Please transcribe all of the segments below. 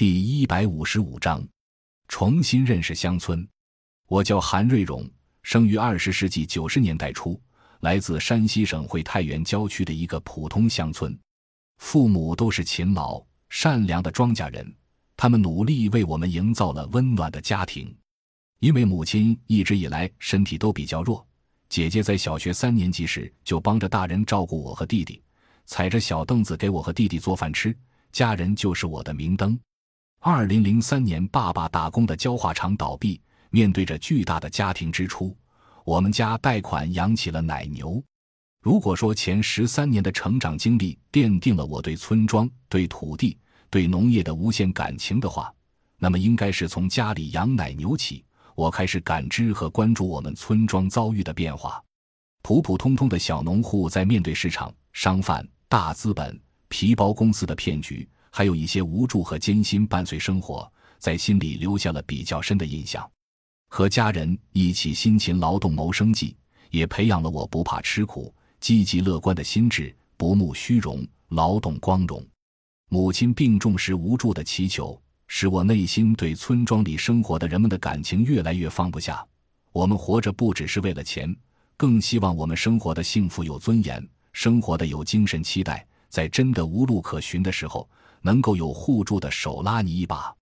第一百五十五章，重新认识乡村。我叫韩瑞荣，生于二十世纪九十年代初，来自山西省会太原郊区的一个普通乡村。父母都是勤劳善良的庄稼人，他们努力为我们营造了温暖的家庭。因为母亲一直以来身体都比较弱，姐姐在小学三年级时就帮着大人照顾我和弟弟，踩着小凳子给我和弟弟做饭吃，家人就是我的明灯。二零零三年，爸爸打工的焦化厂倒闭，面对着巨大的家庭支出，我们家贷款养起了奶牛。如果说前十三年的成长经历奠定了我对村庄、对土地、对农业的无限感情的话，那么应该是从家里养奶牛起，我开始感知和关注我们村庄遭遇的变化。普普通通的小农户在面对市场、商贩、大资本、皮包公司的骗局。还有一些无助和艰辛伴随生活，在心里留下了比较深的印象。和家人一起辛勤劳动谋生计，也培养了我不怕吃苦、积极乐观的心智，不慕虚荣，劳动光荣。母亲病重时无助的祈求，使我内心对村庄里生活的人们的感情越来越放不下。我们活着不只是为了钱，更希望我们生活的幸福有尊严，生活的有精神期待，在真的无路可寻的时候。能够有互助的手拉你一把，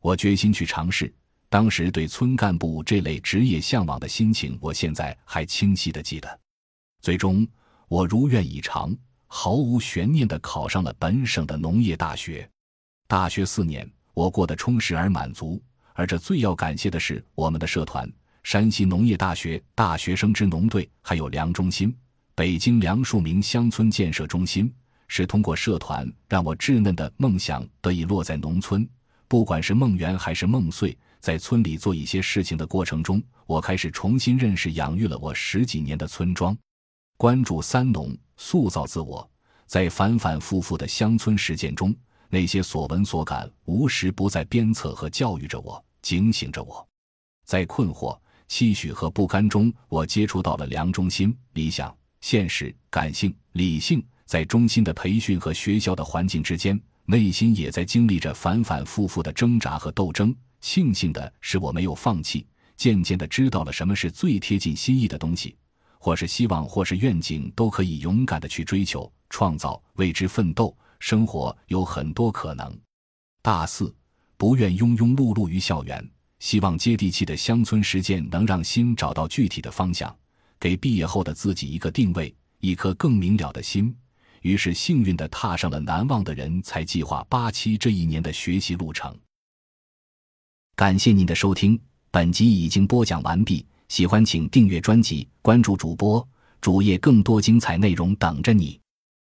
我决心去尝试。当时对村干部这类职业向往的心情，我现在还清晰的记得。最终，我如愿以偿，毫无悬念的考上了本省的农业大学。大学四年，我过得充实而满足。而这最要感谢的是我们的社团——山西农业大学大学生支农队，还有梁中心、北京梁树明乡村建设中心。是通过社团让我稚嫩的梦想得以落在农村，不管是梦圆还是梦碎，在村里做一些事情的过程中，我开始重新认识养育了我十几年的村庄，关注三农，塑造自我。在反反复复的乡村实践中，那些所闻所感，无时不在鞭策和教育着我，警醒着我。在困惑、期许和不甘中，我接触到了良中心、理想、现实、感性、理性。在中心的培训和学校的环境之间，内心也在经历着反反复复的挣扎和斗争。庆幸的是，我没有放弃，渐渐的知道了什么是最贴近心意的东西，或是希望，或是愿景，都可以勇敢的去追求、创造、为之奋斗。生活有很多可能。大四，不愿庸庸碌碌于校园，希望接地气的乡村实践能让心找到具体的方向，给毕业后的自己一个定位，一颗更明了的心。于是，幸运的踏上了难忘的人才计划八期这一年的学习路程。感谢您的收听，本集已经播讲完毕。喜欢请订阅专辑，关注主播主页，更多精彩内容等着你。